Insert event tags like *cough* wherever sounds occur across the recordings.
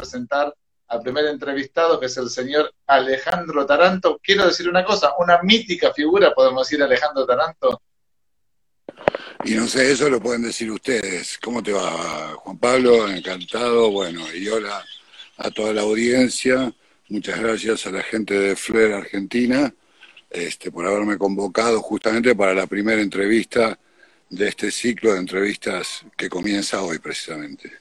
presentar al primer entrevistado, que es el señor Alejandro Taranto. Quiero decir una cosa, una mítica figura, podemos decir Alejandro Taranto. Y no sé, eso lo pueden decir ustedes. ¿Cómo te va, Juan Pablo? Encantado. Bueno, y hola a toda la audiencia. Muchas gracias a la gente de Flair Argentina este, por haberme convocado justamente para la primera entrevista de este ciclo de entrevistas que comienza hoy precisamente.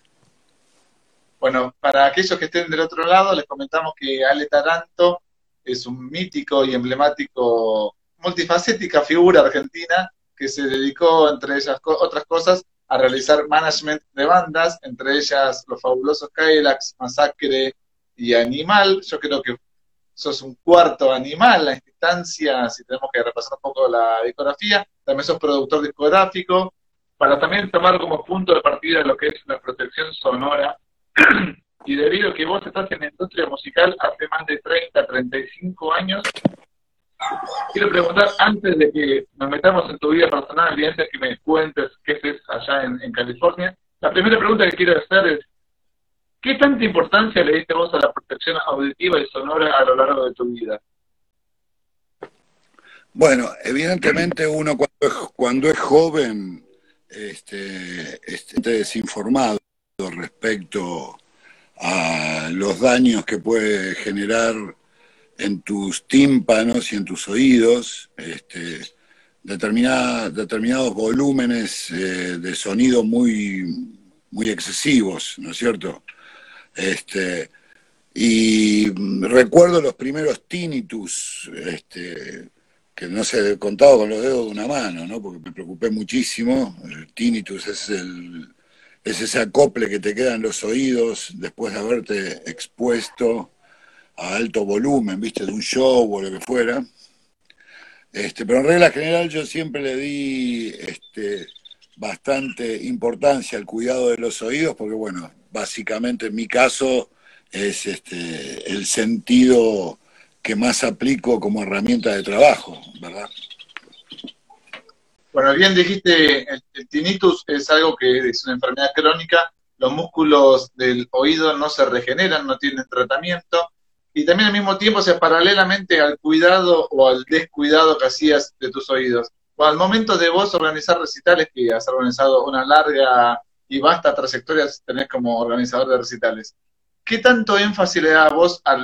Bueno, para aquellos que estén del otro lado, les comentamos que Ale Taranto es un mítico y emblemático, multifacética figura argentina que se dedicó, entre ellas otras cosas, a realizar management de bandas, entre ellas los fabulosos Cadillacs, Masacre y Animal. Yo creo que sos un cuarto animal, la instancia, si tenemos que repasar un poco la discografía, también sos productor discográfico, para también tomar como punto de partida lo que es la protección sonora, *clears throat* y debido a que vos estás en la industria musical hace más de 30, 35 años, quiero preguntar, antes de que nos metamos en tu vida personal y antes que me cuentes qué es allá en, en California, la primera pregunta que quiero hacer es, ¿Qué tanta importancia le diste vos a la protección auditiva y sonora a lo largo de tu vida? Bueno, evidentemente uno cuando es, cuando es joven este, este, desinformado respecto a los daños que puede generar en tus tímpanos y en tus oídos este, determinados volúmenes eh, de sonido muy, muy excesivos, ¿no es cierto? Este, y recuerdo los primeros tinnitus, este, que no he contado con los dedos de una mano, ¿no? porque me preocupé muchísimo. El tinnitus es, el, es ese acople que te queda en los oídos después de haberte expuesto a alto volumen, viste, de un show o lo que fuera. Este, pero en regla general yo siempre le di este, bastante importancia al cuidado de los oídos, porque bueno, básicamente en mi caso es este, el sentido que más aplico como herramienta de trabajo, ¿verdad? Bueno, bien dijiste, el, tinnitus es algo que es una enfermedad crónica, los músculos del oído no se regeneran, no tienen tratamiento, y también al mismo tiempo, o sea, paralelamente al cuidado o al descuidado que hacías de tus oídos. O al momento de vos organizar recitales, que has organizado una larga y vasta trayectoria tenés como organizador de recitales. ¿Qué tanto énfasis le da a vos a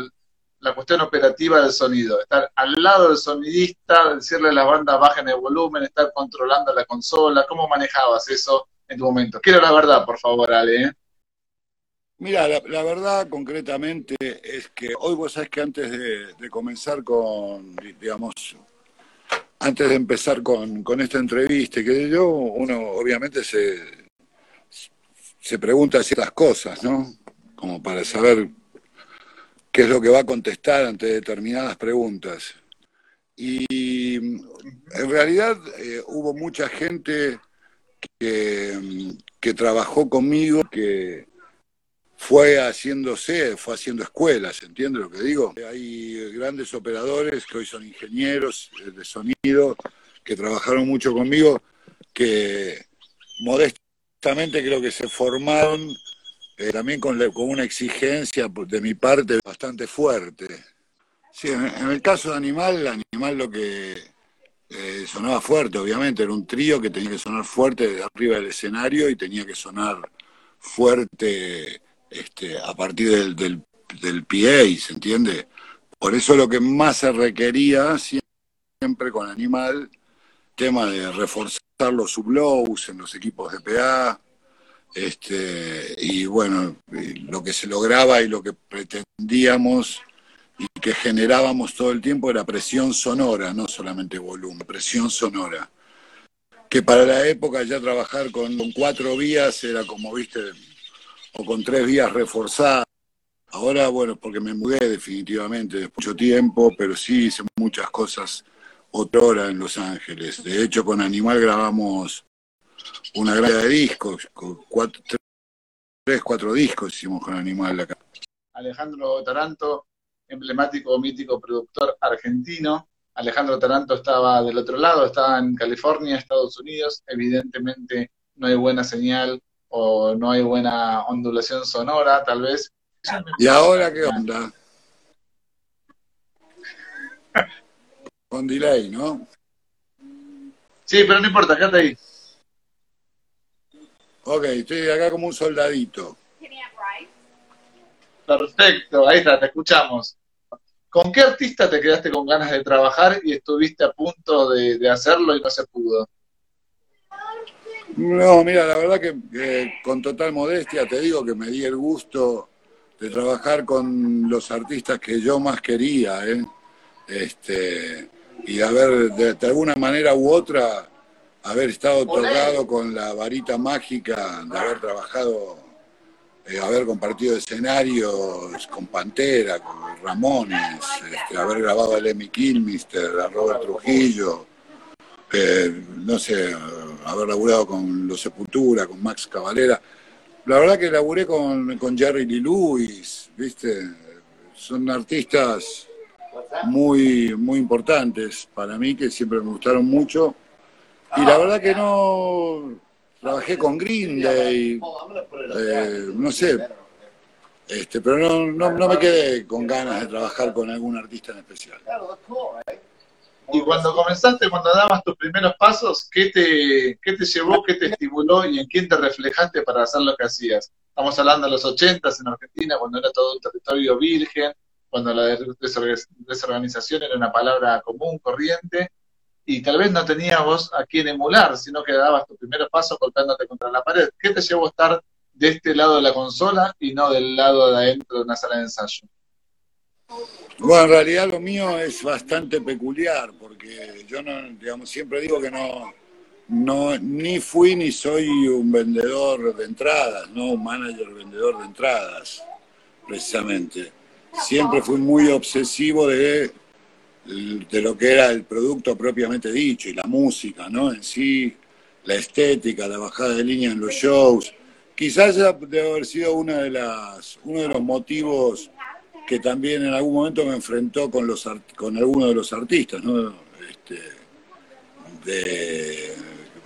la cuestión operativa del sonido? Estar al lado del sonidista, decirle a la banda bajen el volumen, estar controlando la consola, ¿cómo manejabas eso en tu momento? Quiero la verdad, por favor, Ale. ¿eh? Mira, la, verdad concretamente es que hoy vos sabés que antes de, comenzar con, digamos, antes de empezar con, con, esta entrevista, que yo, uno obviamente se, se pregunta ciertas cosas, ¿no? Como para saber qué es lo que va a contestar ante determinadas preguntas. Y en realidad eh, hubo mucha gente que, que, trabajó conmigo, que fue haciéndose, fue haciendo escuelas, ¿entiendes lo que digo? Hay grandes operadores que hoy son ingenieros de sonido, que trabajaron mucho conmigo, que modestamente creo que se formaron eh, también con, una exigencia de mi parte bastante fuerte. Sí, en, el caso de Animal, Animal lo que eh, sonaba fuerte, obviamente, era un trío que tenía que sonar fuerte desde arriba del escenario y tenía que sonar fuerte este, a partir del, del, del PA, ¿se entiende? Por eso lo que más se requería siempre con Animal, tema de reforzar los sublows en los equipos de PA, este, y bueno, lo que se lograba y lo que pretendíamos y que generábamos todo el tiempo era presión sonora, no solamente volumen, presión sonora. Que para la época ya trabajar con, cuatro vías era como, viste, o con tres vías reforzadas. Ahora, bueno, porque me mudé definitivamente después de mucho tiempo, pero sí hice muchas cosas otra hora en Los Ángeles. De hecho, con Animal grabamos una gran de discos, cuatro, tres, cuatro discos hicimos con Animal acá. Alejandro Taranto, emblemático, mítico productor argentino. Alejandro Taranto estaba del otro lado, estaba en California, Estados Unidos. Evidentemente no hay buena señal o no hay buena ondulación sonora, tal vez. ¿Y ahora qué onda? Con delay, ¿no? Sí, pero no importa, quédate ahí. Ok, estoy acá como un soldadito. Perfecto, ahí está, te escuchamos. ¿Con qué artista te quedaste con ganas de trabajar y estuviste a punto de, hacerlo y no se pudo? No, mira, la verdad que con total modestia te digo que me di el gusto de trabajar con los artistas que yo más quería, ¿eh? Este, y de haber, de, alguna manera u otra, haber estado tocado con la varita mágica, de haber trabajado eh, haber compartido escenarios con Pantera, con Ramones, este, haber grabado a Lemmy Kilmister, a Robert Trujillo, eh, no sé, haber laburado con Los Sepultura, con Max Cavalera. La verdad que laburé con, con Jerry Lee Lewis, ¿viste? Son artistas muy, muy importantes para mí, que siempre me gustaron mucho. Y la verdad que no, trabajé con Green Day, eh, no sé, este, pero no, no, me quedé con ganas de trabajar con algún artista en especial. Y cuando comenzaste, cuando dabas tus primeros pasos, ¿qué te, qué te llevó, qué te estimuló y en quién te reflejaste para hacer lo que hacías? Estamos hablando de los ochentas en Argentina, cuando era todo un territorio virgen, cuando la desorganización era una palabra común, corriente, y tal vez no tenías vos a quién emular, sino que dabas tu primer paso golpeándote contra la pared. ¿Qué te llevó a estar de este lado de la consola y no del lado de adentro de una sala de ensayo? Bueno, en realidad lo mío es bastante peculiar, porque yo no, digamos, siempre digo que no, no, ni fui ni soy un vendedor de entradas, no un manager vendedor de entradas, precisamente. Siempre fui muy obsesivo de de lo que era el producto propiamente dicho y la música, ¿no? En sí, la estética, la bajada de línea en los shows. Quizás debe haber sido uno de los motivos que también en algún momento me enfrentó con, los, con algunos de los artistas, ¿no? Este, de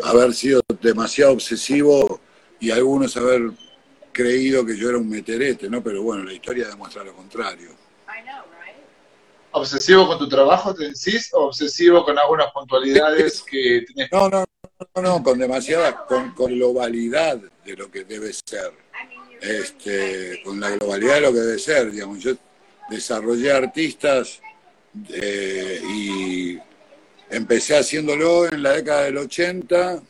haber sido demasiado obsesivo y algunos haber creído que yo era un meterete, ¿no? Pero bueno, la historia demuestra lo contrario obsesivo con tu trabajo, te decís, o obsesivo con algunas puntualidades que tienes? No, no, no, no, con demasiada, con, globalidad de lo que debe ser. Este, con la globalidad de lo que debe ser, digamos. Yo desarrollé artistas eh, y empecé haciéndolo en la década del 80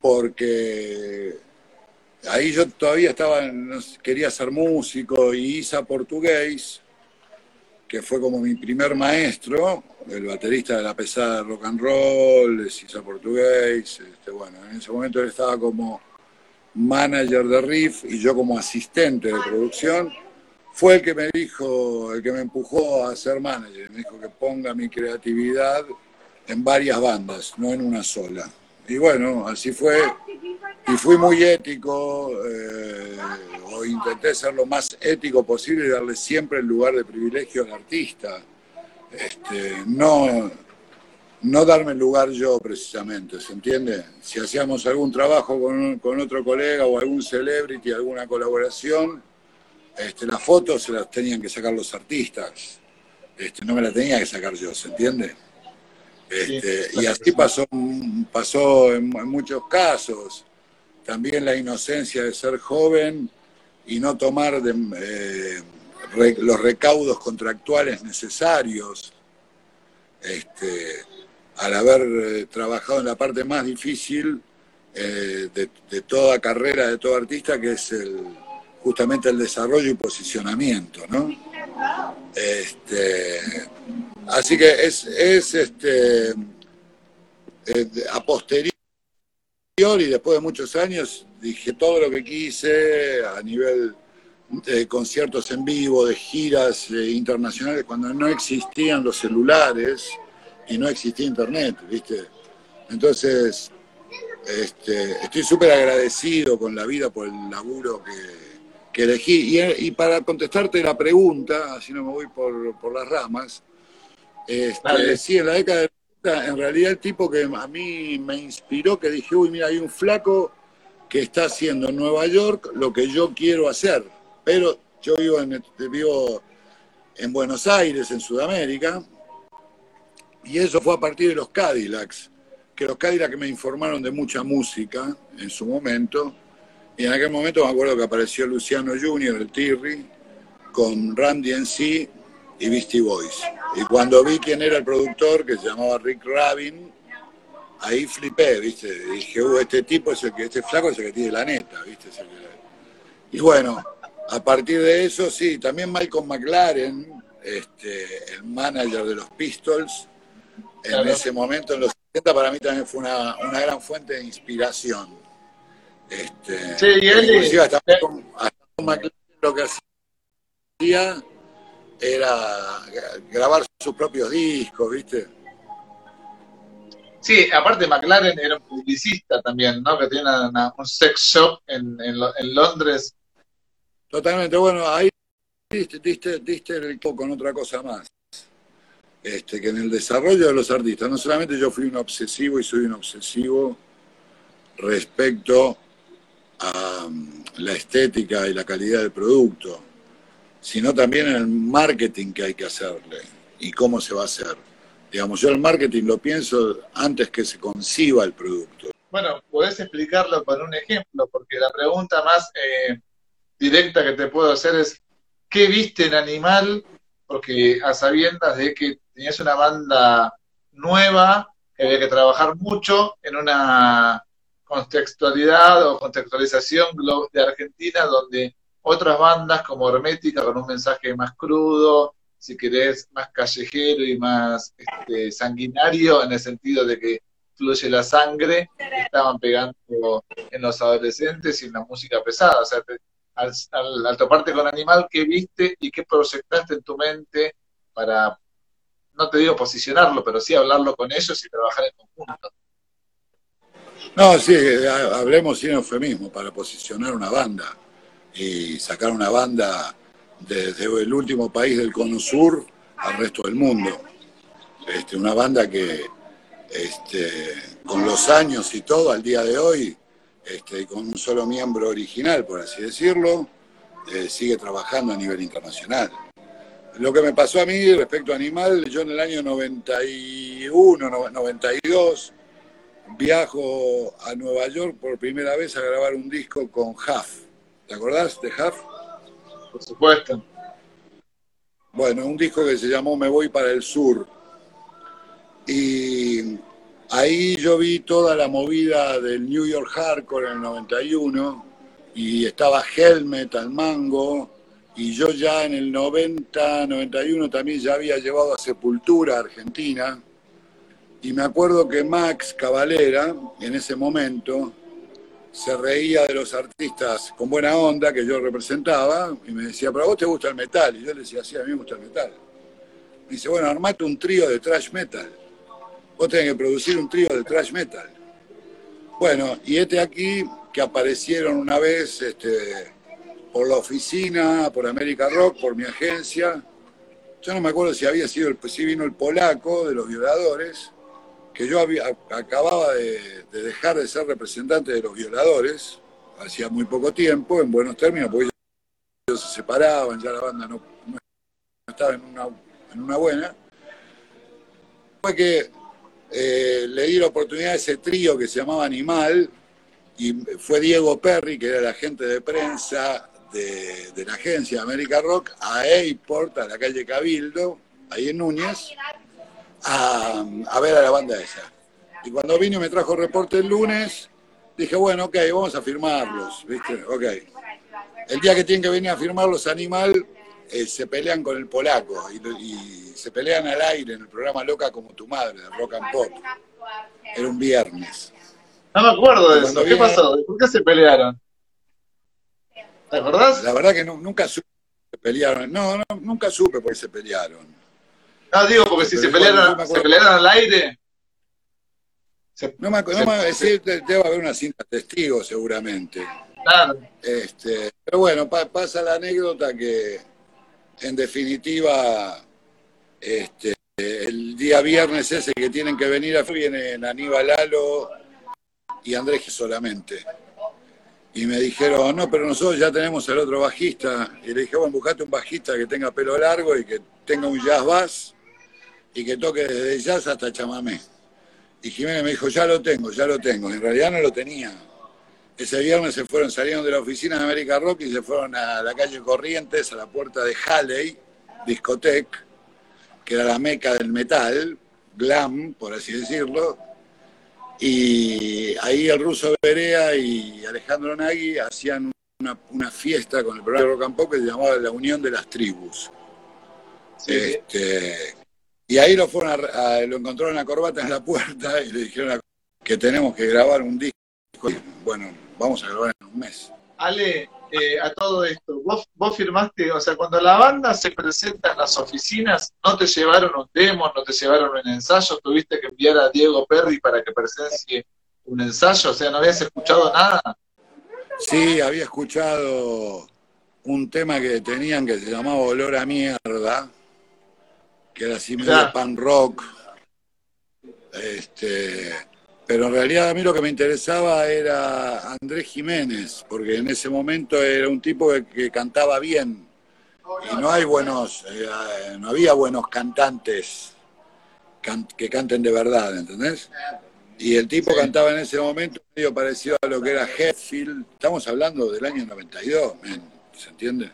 porque ahí yo todavía estaba, quería ser músico y Isa portugués que fue como mi primer maestro, el baterista de la pesada rock and roll, de Cisa Portugués. Este, bueno, en ese momento él estaba como manager de Riff y yo como asistente de producción. Fue el que me dijo, el que me empujó a ser manager, me dijo que ponga mi creatividad en varias bandas, no en una sola. Y bueno, así fue. Y fui muy ético, eh, o intenté ser lo más ético posible y darle siempre el lugar de privilegio al artista. Este, no, no darme el lugar yo precisamente, ¿se entiende? Si hacíamos algún trabajo con, con otro colega o algún celebrity, alguna colaboración, este, las fotos se las tenían que sacar los artistas. Este, no me las tenía que sacar yo, ¿se entiende? Este, y así pasó, pasó en, muchos casos. También la inocencia de ser joven y no tomar eh, los recaudos contractuales necesarios. Este, al haber eh, trabajado en la parte más difícil eh, de, toda carrera, de todo artista, que es el, justamente el desarrollo y posicionamiento, ¿no? Este, Así que es, es este, eh, a posteriori, y después de muchos años, dije todo lo que quise a nivel de conciertos en vivo, de giras eh, internacionales, cuando no existían los celulares y no existía internet, ¿viste? Entonces, este, estoy súper agradecido con la vida por el laburo que, elegí. Y, para contestarte la pregunta, así no me voy por, por las ramas, este, sí, en la década de en realidad el tipo que a mí me inspiró, que dije, uy, mira, hay un flaco que está haciendo en Nueva York lo que yo quiero hacer, pero yo vivo en, vivo en Buenos Aires, en Sudamérica, y eso fue a partir de los Cadillacs, que los Cadillacs me informaron de mucha música en su momento, y en aquel momento me acuerdo que apareció Luciano Junior, el Tirri, con Randy NC y Beastie Boys. Y cuando vi quién era el productor, que se llamaba Rick Rabin, ahí flipé, ¿viste? Dije, uh, este tipo es el que, este flaco es el que tiene la neta, ¿viste? Y bueno, a partir de eso, sí, también Malcolm McLaren, este, el manager de los Pistols, en ese momento, en los 70, para mí también fue una, gran fuente de inspiración. Este, sí, y él, hasta, McLaren lo que hacía era grabar sus propios discos, ¿viste? Sí, aparte McLaren era un publicista también, ¿no? Que tiene un sex shop en, en, Londres. Totalmente, bueno, ahí diste, diste, diste el con otra cosa más. Este, que en el desarrollo de los artistas, no solamente yo fui un obsesivo y soy un obsesivo respecto a mm, la estética y la calidad del producto, sino también en el marketing que hay que hacerle y cómo se va a hacer. Digamos, yo el marketing lo pienso antes que se conciba el producto. Bueno, podés explicarlo con un ejemplo, porque la pregunta más eh, directa que te puedo hacer es, ¿qué viste en Animal? Porque a sabiendas de que tenías una banda nueva, que había que trabajar mucho en una contextualidad o contextualización de Argentina, donde otras bandas como Hermética, con un mensaje más crudo, si querés, más callejero y más este, sanguinario, en el sentido de que fluye la sangre, estaban pegando en los adolescentes y en la música pesada. O sea, al, toparte con Animal, ¿qué viste y qué proyectaste en tu mente para, no te digo posicionarlo, pero sí hablarlo con ellos y trabajar en conjunto? No, sí, hablemos sin eufemismo, para posicionar una banda y sacar una banda desde el último país del Cono Sur al resto del mundo. Este, una banda que este, con los años y todo, al día de hoy, este, con un solo miembro original, por así decirlo, eh, sigue trabajando a nivel internacional. Lo que me pasó a mí respecto a Animal, yo en el año 91, 92, viajo a Nueva York por primera vez a grabar un disco con Huff. ¿Te acordás de Huff? por supuesto. Bueno, un disco que se llamó Me Voy para el Sur. Y ahí yo vi toda la movida del New York Hardcore en el 91 y estaba Helmet al mango y yo ya en el 90, 91 también ya había llevado a Sepultura a Argentina y me acuerdo que Max Cavalera en ese momento se reía de los artistas con buena onda que yo representaba y me decía, pero a vos te gusta el metal. Y yo le decía, sí, a mí me gusta el metal. Me dice, bueno, armate un trío de trash metal. Vos tenés que producir un trío de trash metal. Bueno, y este aquí que aparecieron una vez este, por la oficina, por América Rock, por mi agencia. Yo no me acuerdo si había sido, el, si vino el polaco de los violadores que yo había, acababa de, dejar de ser representante de los violadores, hacía muy poco tiempo, en buenos términos, porque ellos se separaban, ya la banda no, estaba en una, en una, buena. Fue que eh, le di la oportunidad a ese trío que se llamaba Animal, y fue Diego Perry, que era el agente de prensa de, de la agencia América Rock, a Airport, a la calle Cabildo, ahí en Núñez, a, ver a la banda esa. Y cuando vino y me trajo reporte el lunes, dije, bueno, ok, vamos a firmarlos, ¿viste? Ok. El día que tienen que venir a firmarlos Animal, eh, se pelean con el polaco y, se pelean al aire en el programa Loca como tu madre, de Rock and Pop. Era un viernes. No me acuerdo de eso. ¿Qué pasó? ¿Por qué se pelearon? ¿Te acordás? La verdad que nunca supe se pelearon. No, no, nunca supe por qué se pelearon. No, digo, porque si se pelearon, se pelearon al aire. no me acuerdo, no decir, debe haber una cinta testigo seguramente. Claro. Este, pero bueno, pasa la anécdota que, en definitiva, este, el día viernes ese que tienen que venir a vienen Aníbal Lalo y Andrés solamente. y me dijeron, no, pero nosotros ya tenemos el otro bajista. Y le dije, bueno, buscate un bajista que tenga pelo largo y que tenga un jazz bass y que toque desde jazz hasta chamamé. Y Jiménez me dijo, ya lo tengo, ya lo tengo. En realidad no lo tenía. Ese viernes se fueron, salieron de la oficina de América Rock y se fueron a la calle Corrientes, a la puerta de Halley, discoteca, que era la meca del metal, glam, por así decirlo, y ahí el ruso Berea y Alejandro Nagui hacían una, fiesta con el programa de Rock and Pop que se llamaba La Unión de las Tribus. Este, y ahí lo fueron lo encontraron a Corbata en la puerta y le dijeron que tenemos que grabar un disco. Y, bueno, vamos a grabar en un mes. Ale, eh, a todo esto, vos, vos firmaste, o sea, cuando la banda se presenta en las oficinas, no te llevaron un demo, no te llevaron un ensayo, tuviste que enviar a Diego Perry para que presencie un ensayo, o sea, ¿no habías escuchado nada? Sí, había escuchado un tema que tenían que se llamaba Olor a Mierda, que era así medio pan rock. Este, pero en realidad a mí lo que me interesaba era Andrés Jiménez, porque en ese momento era un tipo que, cantaba bien. Y no hay buenos, eh, no había buenos cantantes que canten de verdad, ¿entendés? Y el tipo cantaba en ese momento medio parecido a lo que era Hetfield. Estamos hablando del año 92, ¿se entiende?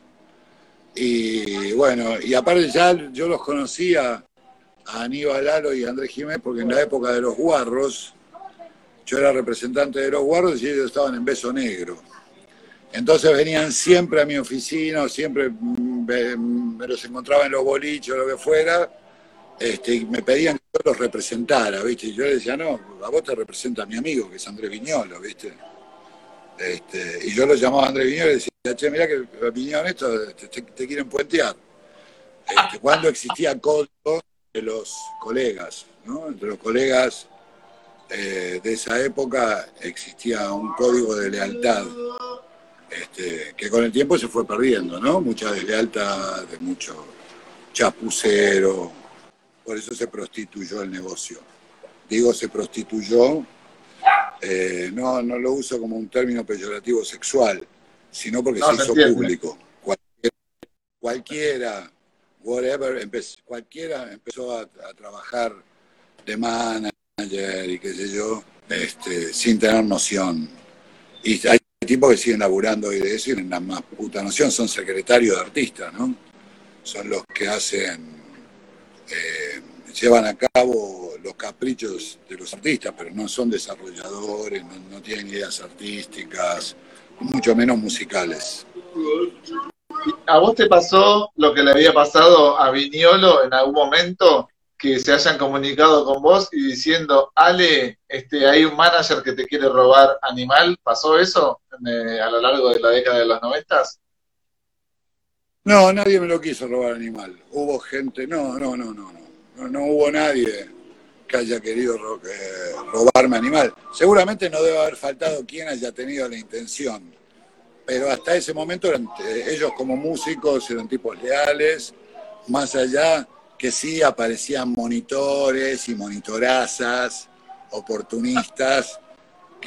Y bueno, y aparte ya yo los conocía a Aníbal Lalo y Andrés Jiménez porque en la época de los guarros yo era representante de los guardos y ellos estaban en Beso Negro. Entonces venían siempre a mi oficina, siempre me, los encontraba en los bolichos, lo que fuera, este, y me pedían que yo los representara, ¿viste? Y yo les decía, no, a vos te representa mi amigo, que es Andrés Viñolo, ¿viste? Este, y yo lo llamaba Andrés Viñolo y decía, che, mirá que Viñolo esto te, quieren puentear. Este, cuando existía código de los colegas, ¿no? Entre los colegas eh, de esa época existía un código de lealtad este, que con el tiempo se fue perdiendo, ¿no? Mucha deslealtad, de mucho chapucero, por eso se prostituyó el negocio. Digo se prostituyó, eh, no, no lo uso como un término peyorativo sexual, sino porque se hizo público. Cualquiera, whatever, cualquiera empezó a, a trabajar de manager y qué sé yo, este, sin tener noción. Y hay tipos que siguen laburando hoy de eso y tienen la más puta noción, son secretarios de artistas, ¿no? Son los que hacen, eh, llevan a cabo los caprichos de los artistas, pero no son desarrolladores, no, no tienen ideas artísticas, mucho menos musicales. ¿A vos te pasó lo que le había pasado a Viñolo en algún momento? que se hayan comunicado con vos y diciendo, Ale, este, hay un manager que te quiere robar animal, ¿pasó eso eh, a lo largo de la década de los noventas? No, nadie me lo quiso robar animal. Hubo gente, no, no, no, no, no, no, hubo nadie que haya querido eh, robarme animal. Seguramente no debe haber faltado quien haya tenido la intención, pero hasta ese momento eh, ellos como músicos eran tipos leales, más allá que sí aparecían monitores y monitorazas oportunistas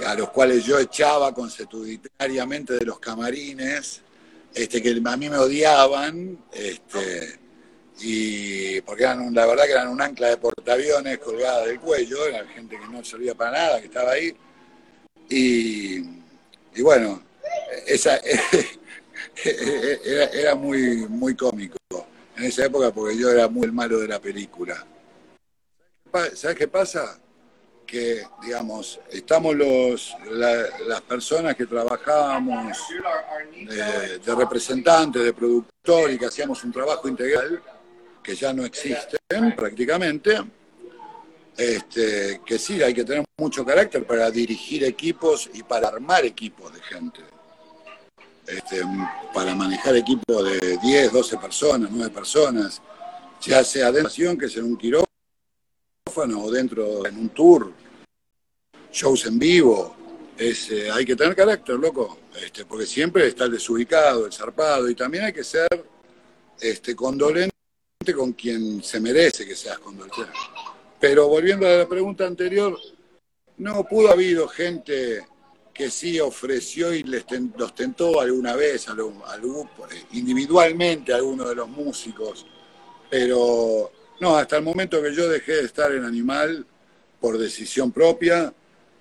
a los cuales yo echaba consuetudinariamente de los camarines, este, que a mí me odiaban, este, y porque eran la verdad que eran un ancla de portaaviones colgada del cuello, era gente que no servía para nada, que estaba ahí. Y, bueno, esa, *laughs* era, era muy, muy cómico en esa época porque yo era muy el malo de la película. ¿Sabes qué pasa? Que, digamos, estamos los, las personas que trabajábamos de, representantes, de productor y que hacíamos un trabajo integral, que ya no existen prácticamente, este, que sí, hay que tener mucho carácter para dirigir equipos y para armar equipos de gente. Este, para manejar equipos de 10, 12 personas, 9 personas, ya sea dentro que sea en un quirófano o dentro en un tour, shows en vivo. Eh, hay que tener carácter, loco, este, porque siempre está el desubicado, el zarpado, y también hay que ser este, condolente con quien se merece que seas condolente. Pero volviendo a la pregunta anterior, no pudo haber gente que sí ofreció y les los tentó alguna vez a individualmente a algunos de los músicos, pero no, hasta el momento que yo dejé de estar en Animal por decisión propia,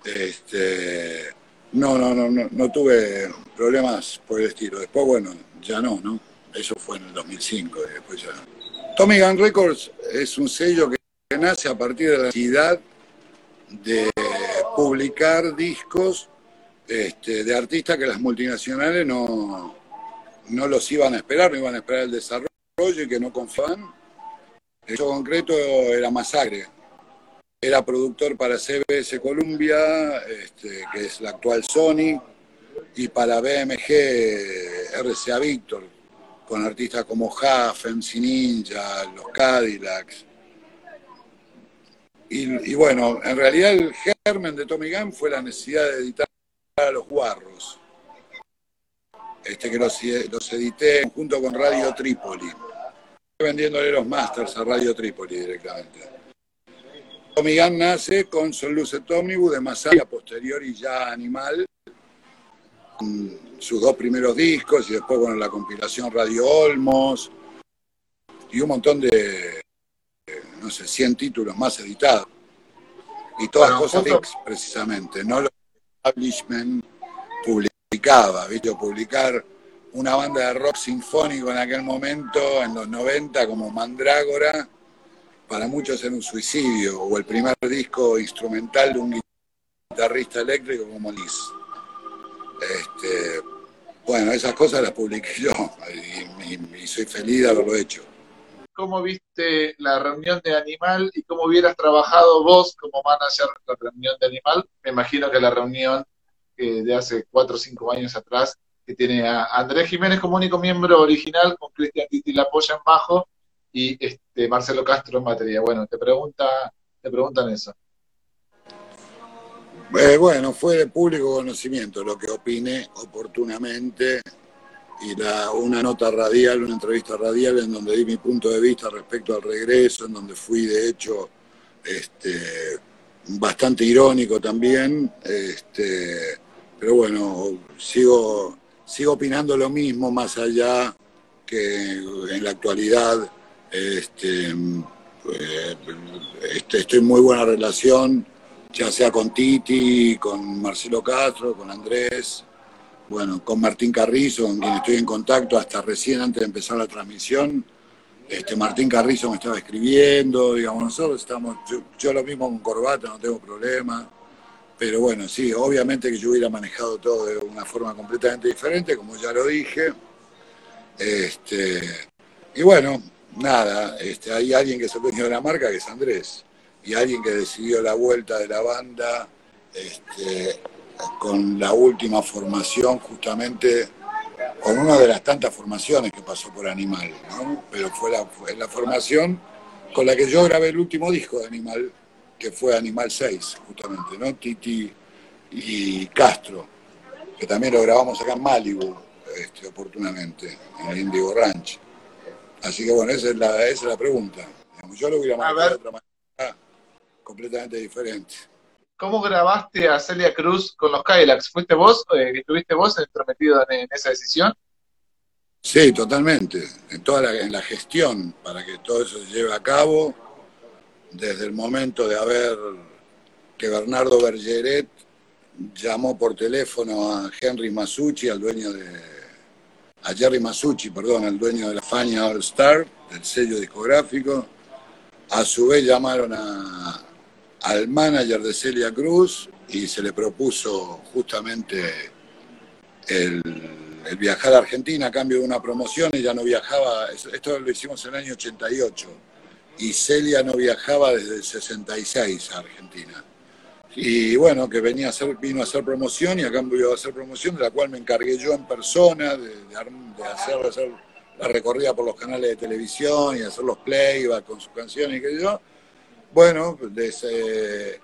este, no, no, no, no, no tuve problemas por el estilo. Después, bueno, ya no, ¿no? Eso fue en el 2005 y después ya no. Tommy Gun Records es un sello que, nace a partir de la necesidad de publicar discos este, de artistas que las multinacionales no, no los iban a esperar, no iban a esperar el desarrollo y que no confiaban. El hecho concreto era Masacre. Era productor para CBS Columbia, este, que es la actual Sony, y para BMG RCA Victor, con artistas como Huff, MC Ninja, los Cadillacs. Y, bueno, en realidad el germen de Tommy Gunn fue la necesidad de editar a los guarros, este, que los, edité junto con Radio Trípoli, vendiéndole los masters a Radio Trípoli directamente. Tommy Gunn nace con Son Luce Omnibus de Masaya, posterior y ya Animal, sus dos primeros discos y después con la compilación Radio Olmos y un montón de, no sé, 100 títulos más editados. Y todas cosas precisamente, no lo que establishment publicaba, ¿viste? Publicar una banda de rock sinfónico en aquel momento, en los 90, como Mandrágora, para muchos era un suicidio, o el primer disco instrumental de un guitarrista eléctrico como Liz. Este, bueno, esas cosas las publiqué yo y, soy feliz de haberlo hecho. ¿Cómo viste la reunión de Animal y cómo hubieras trabajado vos como manager la reunión de Animal? Me imagino que la reunión de hace cuatro o cinco años atrás, que tiene a Andrés Jiménez como único miembro original, con Cristian Titi la apoya en bajo y este Marcelo Castro en batería. Bueno, te pregunta, te preguntan eso. Eh, bueno, fue de público conocimiento lo que opiné oportunamente y la, una nota radial, una entrevista radial en donde di mi punto de vista respecto al regreso, en donde fui de hecho este, bastante irónico también, este, pero bueno, sigo, sigo opinando lo mismo más allá que en la actualidad este, eh, este estoy en muy buena relación ya sea con Titi, con Marcelo Castro, con Andrés, bueno, con Martín Carrizo, con quien estoy en contacto hasta recién antes de empezar la transmisión. Este, Martín Carrizo me estaba escribiendo, digamos, nosotros estamos, yo, lo mismo con Corbata, no tengo problema, pero bueno, sí, obviamente que yo hubiera manejado todo de una forma completamente diferente, como ya lo dije. Este, y bueno, nada, este, hay alguien que el dueño de la marca, que es Andrés y alguien que decidió la vuelta de la banda este, con la última formación, justamente con una de las tantas formaciones que pasó por Animal, ¿no? pero fue la, fue la formación con la que yo grabé el último disco de Animal, que fue Animal 6, justamente, ¿no? Titi y Castro, que también lo grabamos acá en Malibu, este, oportunamente, en el Indigo Ranch. Así que bueno, esa es la, esa es la pregunta. Yo lo hubiera mandado de otra manera completamente diferente. ¿Cómo grabaste a Celia Cruz con los Cadillacs? ¿Fuiste vos, eh, estuviste vos entrometido en, esa decisión? Sí, totalmente. En toda la, en la gestión para que todo eso se lleve a cabo, desde el momento de haber que Bernardo Bergeret llamó por teléfono a Henry Masucci, al dueño de a Jerry Masucci, perdón, al dueño de la Fania All Star, del sello discográfico. A su vez llamaron a, al manager de Celia Cruz y se le propuso justamente el, viajar a Argentina a cambio de una promoción. Ella no viajaba, esto lo hicimos en el año 88, y Celia no viajaba desde el 66 a Argentina. Y bueno, que venía a hacer, vino a hacer promoción y a cambio de hacer promoción, de la cual me encargué yo en persona de, hacer, hacer, la recorrida por los canales de televisión y hacer los playback con sus canciones y que yo bueno, este,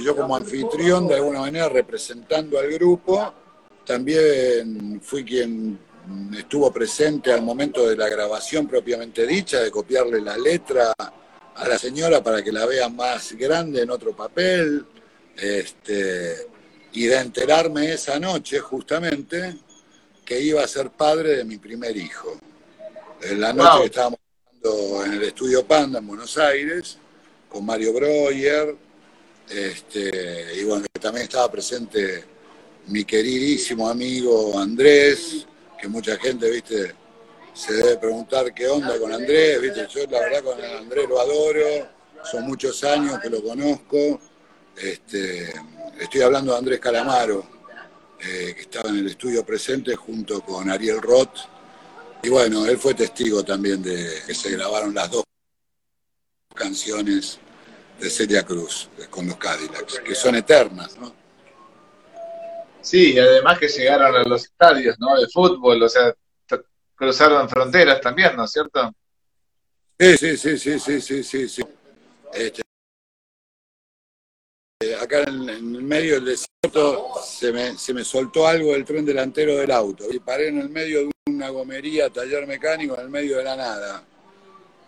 yo como anfitrión, de alguna manera representando al grupo, también fui quien estuvo presente al momento de la grabación propiamente dicha, de copiarle la letra a la señora para que la vea más grande en otro papel. Este, y de enterarme esa noche justamente que iba a ser padre de mi primer hijo. En la noche que estábamos en el estudio Panda en Buenos Aires, con Mario Breuer, este, y bueno, también estaba presente mi queridísimo amigo Andrés, que mucha gente, viste, se debe preguntar qué onda con Andrés, viste, yo la verdad con Andrés lo adoro, son muchos años que lo conozco, este, estoy hablando de Andrés Calamaro, eh, que estaba en el estudio presente junto con Ariel Roth, y bueno, él fue testigo también de que se grabaron las dos canciones de Celia Cruz con los Cadillacs, que son eternas, ¿no? Sí, y además que llegaron a los estadios, ¿no? De fútbol, o sea, cruzaron fronteras también, ¿no es cierto? Sí, sí, sí, sí, sí, sí, sí. sí. Este, acá en, el medio del desierto se me, se me soltó algo del tren delantero del auto y paré en el medio de una gomería, taller mecánico, en el medio de la nada.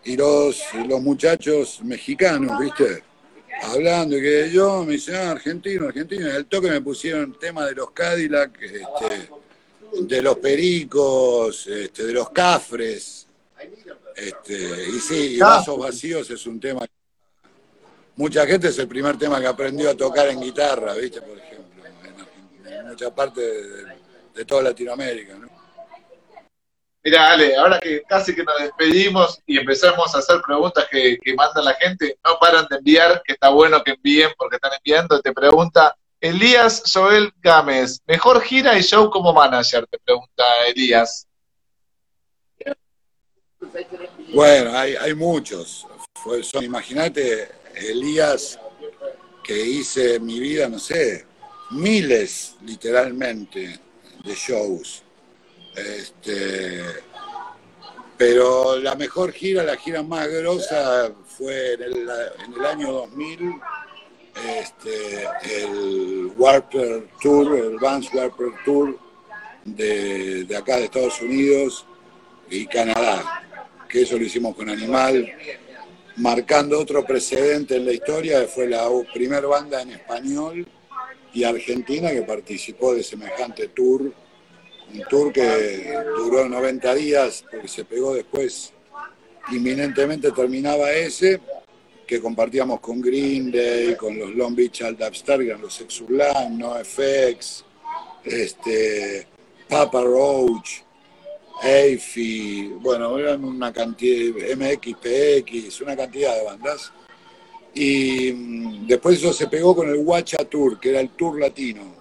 Y los, los muchachos mexicanos, ¿viste? Hablando y que yo me dicen, ah, argentino, argentino. Y al toque me pusieron el tema de los Cadillac, este, de los pericos, este, de los cafres. Este, y sí, y vasos vacíos es un tema. Mucha gente es el primer tema que aprendió a tocar en guitarra, ¿viste? Por ejemplo, en, mucha parte de, de toda Latinoamérica, ¿no? Mira, Ale, ahora que casi que nos despedimos y empezamos a hacer preguntas que, que manda la gente, no paran de enviar, que está bueno que envíen porque están enviando. Te pregunta Elías Joel Gámez, mejor gira y show como manager, te pregunta Elías. Bueno, hay, hay muchos. Imagínate, Elías, que hice mi vida, no sé, miles literalmente de shows este, pero la mejor gira, la gira más grosa fue en el, año 2000, este, el Warper Tour, el Vans Warper Tour de, de acá de Estados Unidos y Canadá, que eso lo hicimos con Animal, marcando otro precedente en la historia, fue la primera banda en español y argentina que participó de semejante tour un tour que duró 90 días, porque se pegó después, inminentemente terminaba ese, que compartíamos con Green Day, con los Long Beach Alt Star, que eran los Exurlan, No FX, este, Papa Roach, Eiffy, bueno, eran una cantidad, MXPX, una cantidad de bandas. Y mm, después eso se pegó con el Watcha Tour, que era el tour latino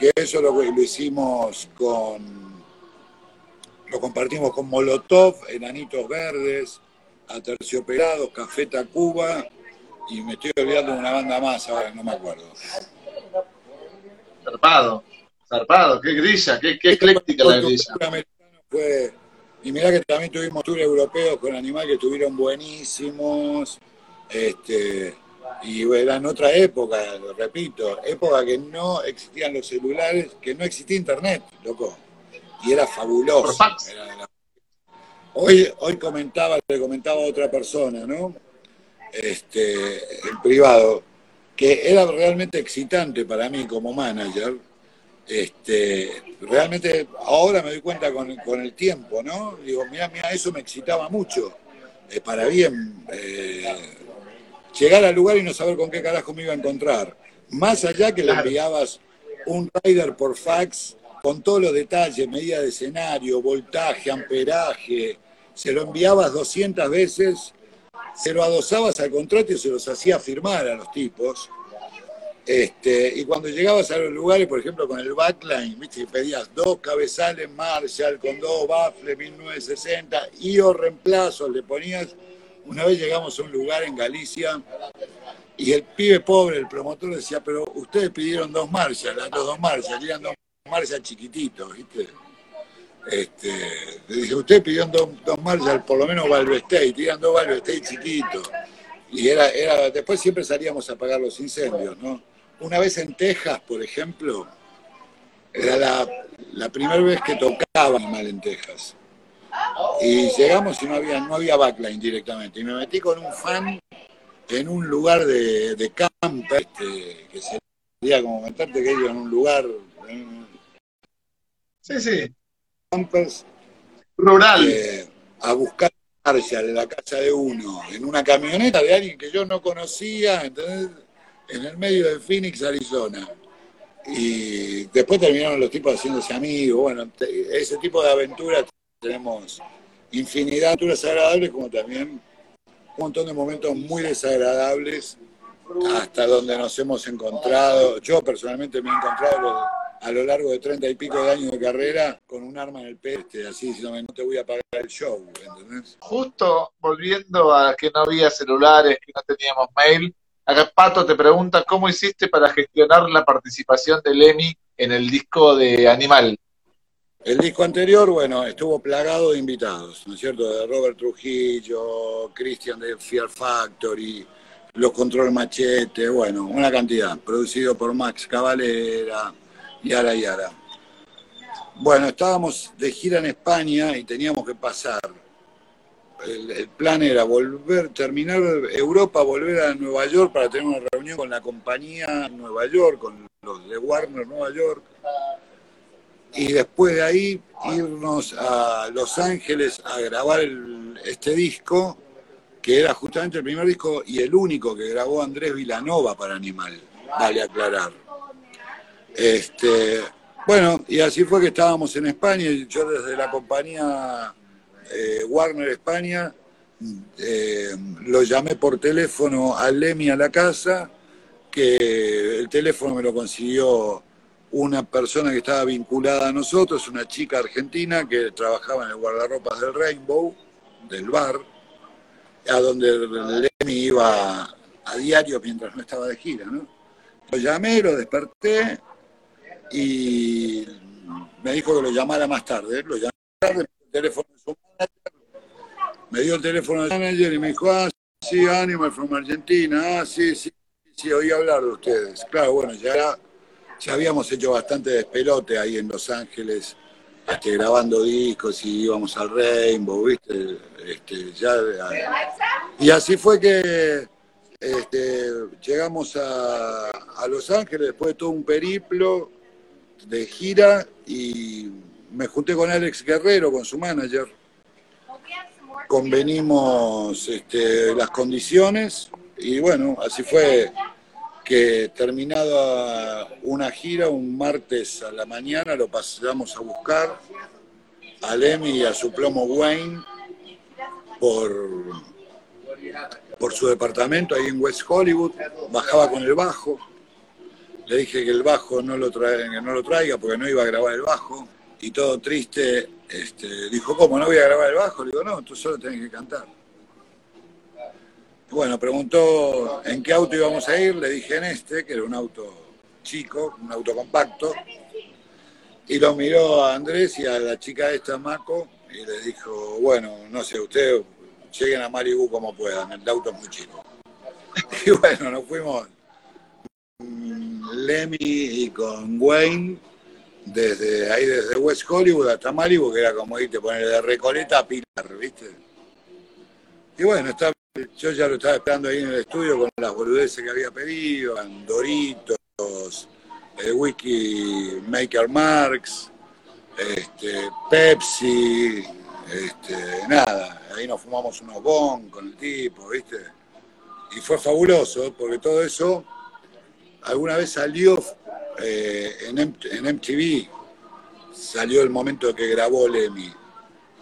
que eso lo, lo hicimos con, lo compartimos con Molotov, Enanitos Verdes, Aterciopelados, Café Tacuba, y me estoy olvidando de una banda más ahora, no me acuerdo. Zarpado, zarpado, qué grilla, qué, qué ecléctica la grilla. Fue, y mirá que también tuvimos tour europeos con animales que estuvieron buenísimos. Este, y era en otra época, lo repito, época que no existían los celulares, que no existía internet, loco. Y era fabuloso. Hoy, hoy comentaba, le comentaba a otra persona, ¿no? Este, en privado, que era realmente excitante para mí como manager. Este, realmente ahora me doy cuenta con, el tiempo, ¿no? Digo, mira, mira, eso me excitaba mucho, eh, para bien. Eh, llegar al lugar y no saber con qué carajo me iba a encontrar. Más allá que le enviabas un rider por fax con todos los detalles, medida de escenario, voltaje, amperaje, se lo enviabas 200 veces, se lo adosabas al contrato y se los hacía firmar a los tipos. Este, y cuando llegabas a los lugares, por ejemplo, con el backline, ¿viste? pedías dos cabezales Marshall con dos baffles 1960 y o reemplazos, le ponías una vez llegamos a un lugar en Galicia y el pibe pobre, el promotor, decía, pero ustedes pidieron dos marchas, las dos marchas, eran dos marchas chiquititos, ¿viste? Este, le dije, usted pidió dos, dos marchas, por lo menos Valve State, eran dos Valve State chiquitos. Y era, era, después siempre salíamos a apagar los incendios, ¿no? Una vez en Texas, por ejemplo, era la, la primera vez que tocaba mal en Texas. Y llegamos y no había, no había backline directamente. Y me metí con un fan en un lugar de, de campo, este, que se sería como meterte que en un lugar. sí, sí. Campers. Rural. Eh, a buscar Marshall en la casa de uno, en una camioneta de alguien que yo no conocía, ¿entendés? en el medio de Phoenix, Arizona. Y después terminaron los tipos haciéndose amigos. Bueno, ese tipo de aventuras tenemos infinidad de aventuras agradables como también un montón de momentos muy desagradables hasta donde nos hemos encontrado. Yo personalmente me he encontrado a lo largo de treinta y pico de años de carrera con un arma en el peste, así diciéndome, no te voy a pagar el show, ¿entendés? Justo volviendo a que no había celulares, que no teníamos mail, acá Pato te pregunta cómo hiciste para gestionar la participación de Lemmy en el disco de Animal. El disco anterior, bueno, estuvo plagado de invitados, ¿no es cierto? De Robert Trujillo, Christian de Fear Factory, Los Control Machete, bueno, una cantidad, producido por Max Cavalera, Yara Yara. Bueno, estábamos de gira en España y teníamos que pasar. El, plan era volver, terminar Europa, volver a Nueva York para tener una reunión con la compañía Nueva York, con los de Warner Nueva York. Y después de ahí irnos a Los Ángeles a grabar este disco, que era justamente el primer disco y el único que grabó Andrés Vilanova para Animal, vale aclarar. Este, bueno, y así fue que estábamos en España, y yo desde la compañía eh, Warner España eh, lo llamé por teléfono a Lemi a la casa, que el teléfono me lo consiguió una persona que estaba vinculada a nosotros, una chica argentina que trabajaba en el guardarropas del Rainbow, del bar, a donde Lemi iba a diario mientras no estaba de gira, ¿no? Lo llamé, lo desperté, y me dijo que lo llamara más tarde. Lo llamé tarde, el teléfono de su manager, me dio el teléfono de su manager y me dijo, ah, sí, Animal from Argentina, ah, sí, sí, sí, oí hablar de ustedes. Claro, bueno, ya, ya habíamos hecho bastante despelote ahí en Los Ángeles, este, grabando discos y íbamos al Rainbow, ¿viste? Este, ya, y así fue que este, llegamos a, Los Ángeles después de todo un periplo de gira y me junté con Alex Guerrero, con su manager. Convenimos este, las condiciones y bueno, así fue que terminada una gira, un martes a la mañana lo pasamos a buscar a Lemmy y a su plomo Wayne por, por su departamento ahí en West Hollywood, bajaba con el bajo le dije que el bajo no lo, traiga, no lo traiga porque no iba a grabar el bajo. Y todo triste, este, dijo, ¿cómo no voy a grabar el bajo? Le digo, no, tú solo tenés que cantar. Bueno, preguntó en qué auto íbamos a ir, le dije en este, que era un auto chico, un auto compacto. Y lo miró a Andrés y a la chica esta, Maco, y le dijo, bueno, no sé, ustedes lleguen a Maribu como puedan, el auto es muy chico. *laughs* Y bueno, nos fuimos Lemmy y con Wayne, desde ahí, desde West Hollywood hasta Malibu, que era como irte poner de Recoleta a Pilar, ¿viste? Y bueno, yo ya lo estaba esperando ahí en el estudio con las boludeces que había pedido, Doritos, el Wiki Maker Marks, este, Pepsi, este, nada, ahí nos fumamos unos bons con el tipo, ¿viste? Y fue fabuloso, porque todo eso alguna vez salió eh, en, MTV, salió el momento que grabó Lemmy.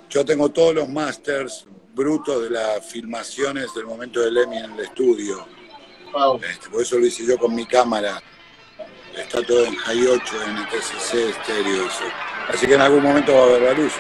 Yo tengo todos los masters brutos de las filmaciones del momento de Lemmy en el estudio. Este, por eso lo hice yo con mi cámara. Está todo en High 8, en el TCC, estéreo. Así que en algún momento va a haber la luz.